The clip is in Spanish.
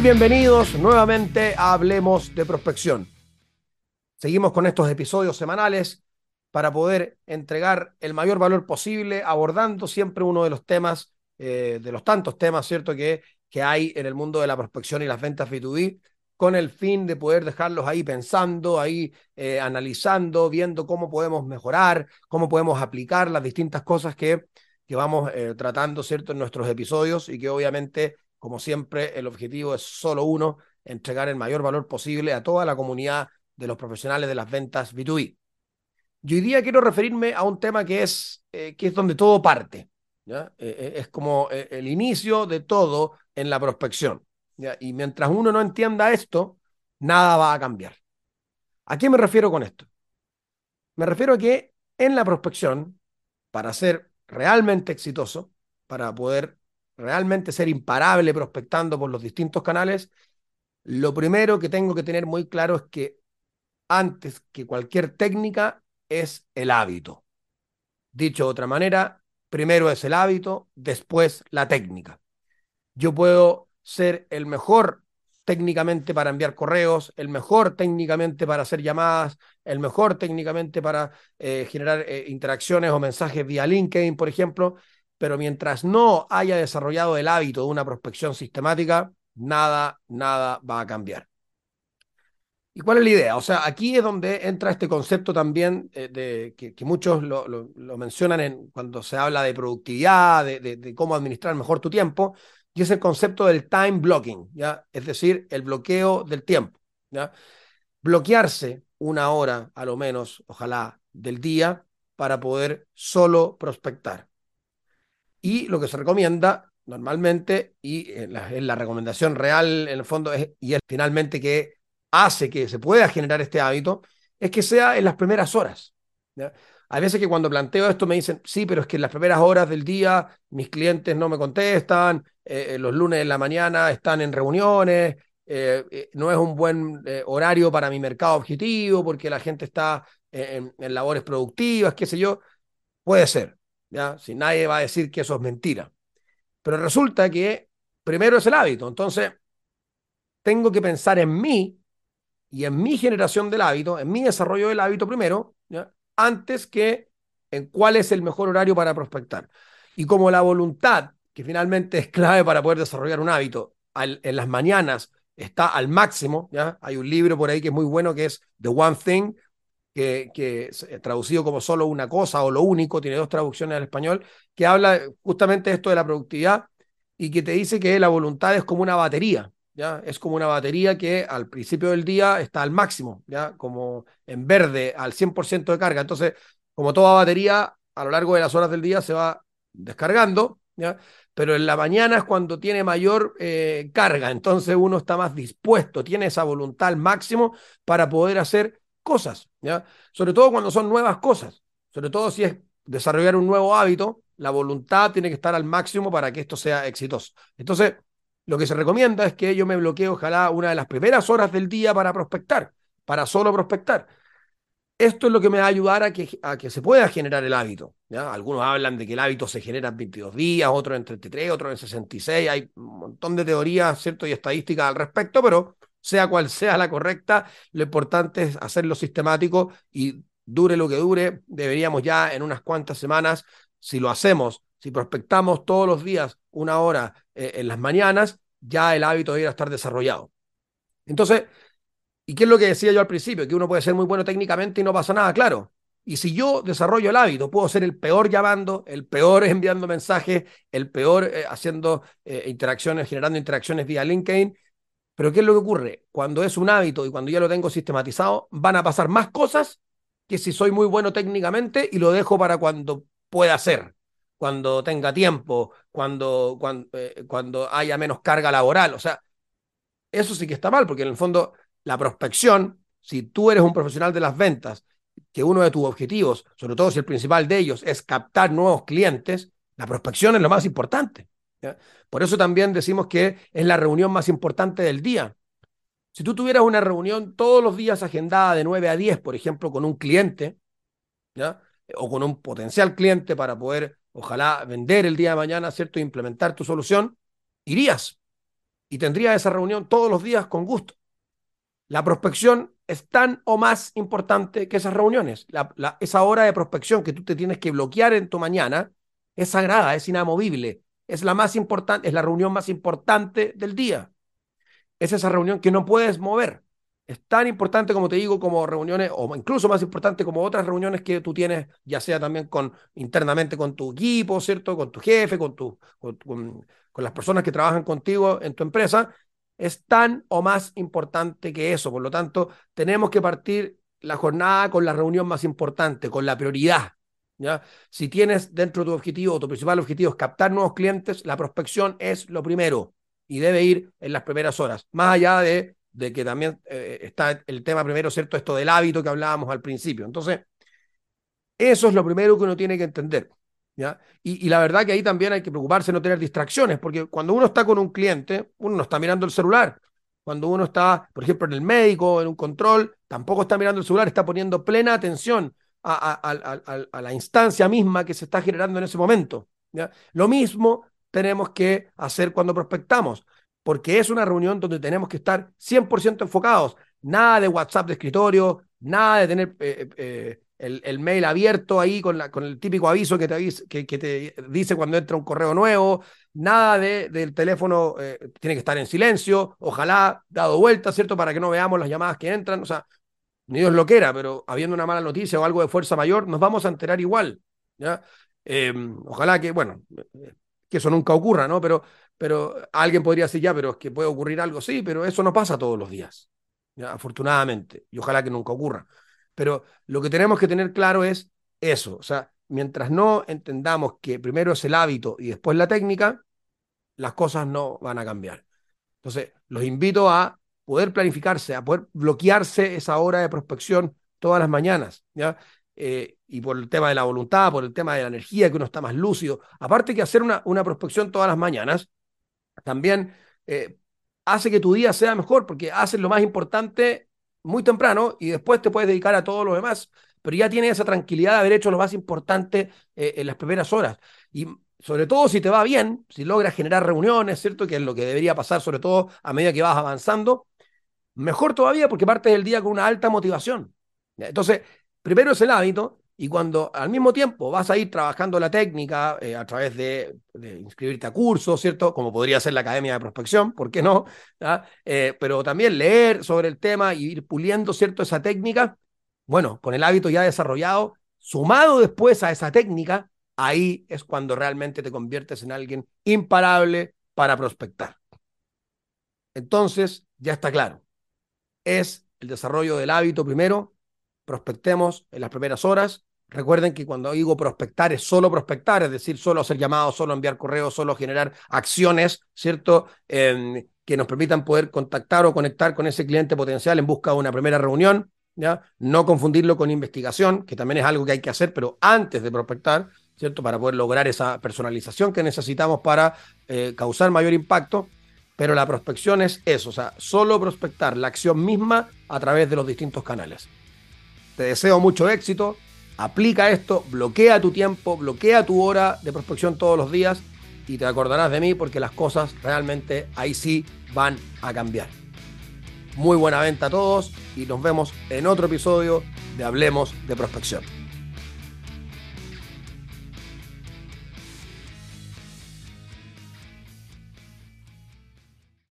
Bienvenidos nuevamente a Hablemos de Prospección. Seguimos con estos episodios semanales para poder entregar el mayor valor posible, abordando siempre uno de los temas, eh, de los tantos temas, ¿cierto?, que, que hay en el mundo de la prospección y las ventas B2B, con el fin de poder dejarlos ahí pensando, ahí eh, analizando, viendo cómo podemos mejorar, cómo podemos aplicar las distintas cosas que, que vamos eh, tratando, ¿cierto?, en nuestros episodios y que obviamente, como siempre, el objetivo es solo uno, entregar el mayor valor posible a toda la comunidad de los profesionales de las ventas B2B. Y hoy día quiero referirme a un tema que es, eh, que es donde todo parte. ¿ya? es como el inicio de todo en la prospección. Y mientras uno no entienda esto, nada va a cambiar. ¿A qué me refiero con esto? Me refiero a que en la prospección, para ser realmente exitoso, para poder realmente ser imparable prospectando por los distintos canales, lo primero que tengo que tener muy claro es que antes que cualquier técnica es el hábito. Dicho de otra manera, primero es el hábito, después la técnica. Yo puedo ser el mejor técnicamente para enviar correos, el mejor técnicamente para hacer llamadas, el mejor técnicamente para eh, generar eh, interacciones o mensajes vía LinkedIn, por ejemplo, pero mientras no haya desarrollado el hábito de una prospección sistemática, nada, nada va a cambiar. ¿Y cuál es la idea? O sea, aquí es donde entra este concepto también eh, de, que, muchos lo, mencionan en, cuando se habla de productividad, de cómo administrar mejor tu tiempo, y es el concepto del time blocking, ¿ya? Es decir, el bloqueo del tiempo, ¿ya? Bloquearse una hora, a lo menos, ojalá, del día para poder solo prospectar. Y lo que se recomienda normalmente, y en la, recomendación real en el fondo, es, y es finalmente que hace que se pueda generar este hábito, es que sea en las primeras horas. Hay veces que cuando planteo esto me dicen, sí, pero es que en las primeras horas del día mis clientes no me contestan, eh, eh, los lunes en la mañana están en reuniones, eh, no es un buen horario para mi mercado objetivo porque la gente está en, labores productivas, qué sé yo. Puede ser, ¿ya? Si nadie va a decir que eso es mentira. Pero resulta que primero es el hábito, entonces tengo que pensar en mí y en mi generación del hábito, en mi desarrollo del hábito primero, antes que en cuál es el mejor horario para prospectar. Y como la voluntad, que finalmente es clave para poder desarrollar un hábito, en las mañanas está al máximo, ¿ya? Hay un libro por ahí que es muy bueno que es The One Thing, que, que es traducido como solo una cosa o lo único, tiene dos traducciones al español, que habla justamente de esto de la productividad y que te dice que la voluntad es como una batería, ¿ya? Es como una batería que al principio del día está al máximo, ¿ya? Como en verde, al 100% de carga. Entonces, como toda batería, a lo largo de las horas del día se va descargando, ¿ya? Pero en la mañana es cuando tiene mayor eh, carga, entonces uno está más dispuesto, tiene esa voluntad al máximo para poder hacer cosas. Sobre todo cuando son nuevas cosas, sobre todo si es desarrollar un nuevo hábito, la voluntad tiene que estar al máximo para que esto sea exitoso. Entonces, lo que se recomienda es que yo me bloquee ojalá una de las primeras horas del día para prospectar, para solo prospectar. Esto es lo que me va a ayudar a que, se pueda generar el hábito. Algunos hablan de que el hábito se genera en 22 días, otros en 33, otros en 66. Hay un montón de teorías ¿cierto? y estadísticas al respecto, pero sea cual sea la correcta, lo importante es hacerlo sistemático y dure lo que dure, deberíamos ya en unas cuantas semanas, si lo hacemos si prospectamos todos los días una hora eh, en las mañanas, ya el hábito a estar desarrollado. Entonces, ¿y qué es lo que decía yo al principio? Que uno puede ser muy bueno técnicamente y no pasa nada, claro. Y si yo desarrollo el hábito, puedo ser el peor llamando, el peor enviando mensajes, el peor eh, haciendo eh, interacciones, generando interacciones vía LinkedIn. Pero ¿qué es lo que ocurre? Cuando es un hábito y cuando ya lo tengo sistematizado, van a pasar más cosas que si soy muy bueno técnicamente y lo dejo para cuando pueda ser cuando tenga tiempo, cuando, cuando, eh, cuando haya menos carga laboral. O sea, eso sí que está mal, porque en el fondo la prospección, si tú eres un profesional de las ventas, que uno de tus objetivos, sobre todo si el principal de ellos es captar nuevos clientes, la prospección es lo más importante. Por eso también decimos que es la reunión más importante del día. Si tú tuvieras una reunión todos los días agendada de 9 a 10, por ejemplo, con un cliente, o con un potencial cliente para poder ojalá vender el día de mañana, ¿cierto? Implementar tu solución, irías. y tendría esa reunión todos los días con gusto. La prospección es tan o más importante que esas reuniones. esa hora de prospección que tú te tienes que bloquear en tu mañana es sagrada, es inamovible, es la más importante, es la reunión más importante del día. Es esa reunión que no puedes mover. Es tan importante, como te digo, como reuniones, o incluso más importante como otras reuniones que tú tienes, ya sea también con internamente con tu equipo, ¿cierto? Con tu jefe, con, con las personas que trabajan contigo en tu empresa, es tan o más importante que eso. Por lo tanto, tenemos que partir la jornada con la reunión más importante, con la prioridad. ¿Ya? Si tienes dentro de tu objetivo, tu principal objetivo es captar nuevos clientes, la prospección es lo primero y debe ir en las primeras horas. Más allá de, de que también eh, está el tema primero, ¿cierto? Esto del hábito que hablábamos al principio. Entonces, eso es lo primero que uno tiene que entender. Y, la verdad que ahí también hay que preocuparse de no tener distracciones, porque cuando uno está con un cliente, uno no está mirando el celular. Cuando uno está, por ejemplo, en el médico, en un control, tampoco está mirando el celular, está poniendo plena atención a, la instancia misma que se está generando en ese momento. Lo mismo tenemos que hacer cuando prospectamos, porque es una reunión donde tenemos que estar 100% enfocados. Nada de WhatsApp de escritorio, nada de tener eh, eh, el, mail abierto ahí con, el típico aviso que te, dice cuando entra un correo nuevo, nada de, del teléfono eh, tiene que estar en silencio, ojalá dado vuelta, ¿cierto? Para que no veamos las llamadas que entran, o sea, ni Dios lo quiera, pero habiendo una mala noticia o algo de fuerza mayor, nos vamos a enterar igual, ¿ya? Em, ojalá que, bueno, que eso nunca ocurra, ¿no? Pero, pero alguien podría decir, ya, pero es que puede ocurrir algo, sí, pero eso no pasa todos los días, afortunadamente, y ojalá que nunca ocurra. Pero lo que tenemos que tener claro es eso. O sea, mientras no entendamos que primero es el hábito y después la técnica, las cosas no van a cambiar. Entonces, los invito a poder planificarse, a poder bloquearse esa hora de prospección todas las mañanas, ¿ya? Eh, y por el tema de la voluntad, por el tema de la energía, que uno está más lúcido. Aparte que hacer una, una prospección todas las mañanas, también eh, hace que tu día sea mejor, porque haces lo más importante muy temprano y después te puedes dedicar a todo lo demás, pero ya tienes esa tranquilidad de haber hecho lo más importante eh, en las primeras horas. Y sobre todo si te va bien, si logras generar reuniones, ¿cierto? Que es lo que debería pasar, sobre todo a medida que vas avanzando, mejor todavía porque partes del día con una alta motivación. Entonces, primero es el hábito y cuando al mismo tiempo vas a ir trabajando la técnica eh, a través de, inscribirte a cursos, ¿cierto? Como podría ser la Academia de Prospección, ¿por qué no? Eh, pero también leer sobre el tema y ir puliendo, ¿cierto? Esa técnica, bueno, con el hábito ya desarrollado, sumado después a esa técnica, ahí es cuando realmente te conviertes en alguien imparable para prospectar. Entonces, ya está claro. Es el desarrollo del hábito primero, prospectemos en las primeras horas, Recuerden que cuando digo prospectar es solo prospectar, es decir, solo hacer llamados, solo enviar correos, solo generar acciones, ¿cierto? Em, que nos permitan poder contactar o conectar con ese cliente potencial en busca de una primera reunión, ¿ya? No confundirlo con investigación, que también es algo que hay que hacer, pero antes de prospectar, ¿cierto? Para poder lograr esa personalización que necesitamos para eh, causar mayor impacto. Pero la prospección es eso, o sea, solo prospectar la acción misma a través de los distintos canales. Te deseo mucho éxito Aplica esto, bloquea tu tiempo, bloquea tu hora de prospección todos los días y te acordarás de mí porque las cosas realmente ahí sí van a cambiar. Muy buena venta a todos y nos vemos en otro episodio de Hablemos de Prospección.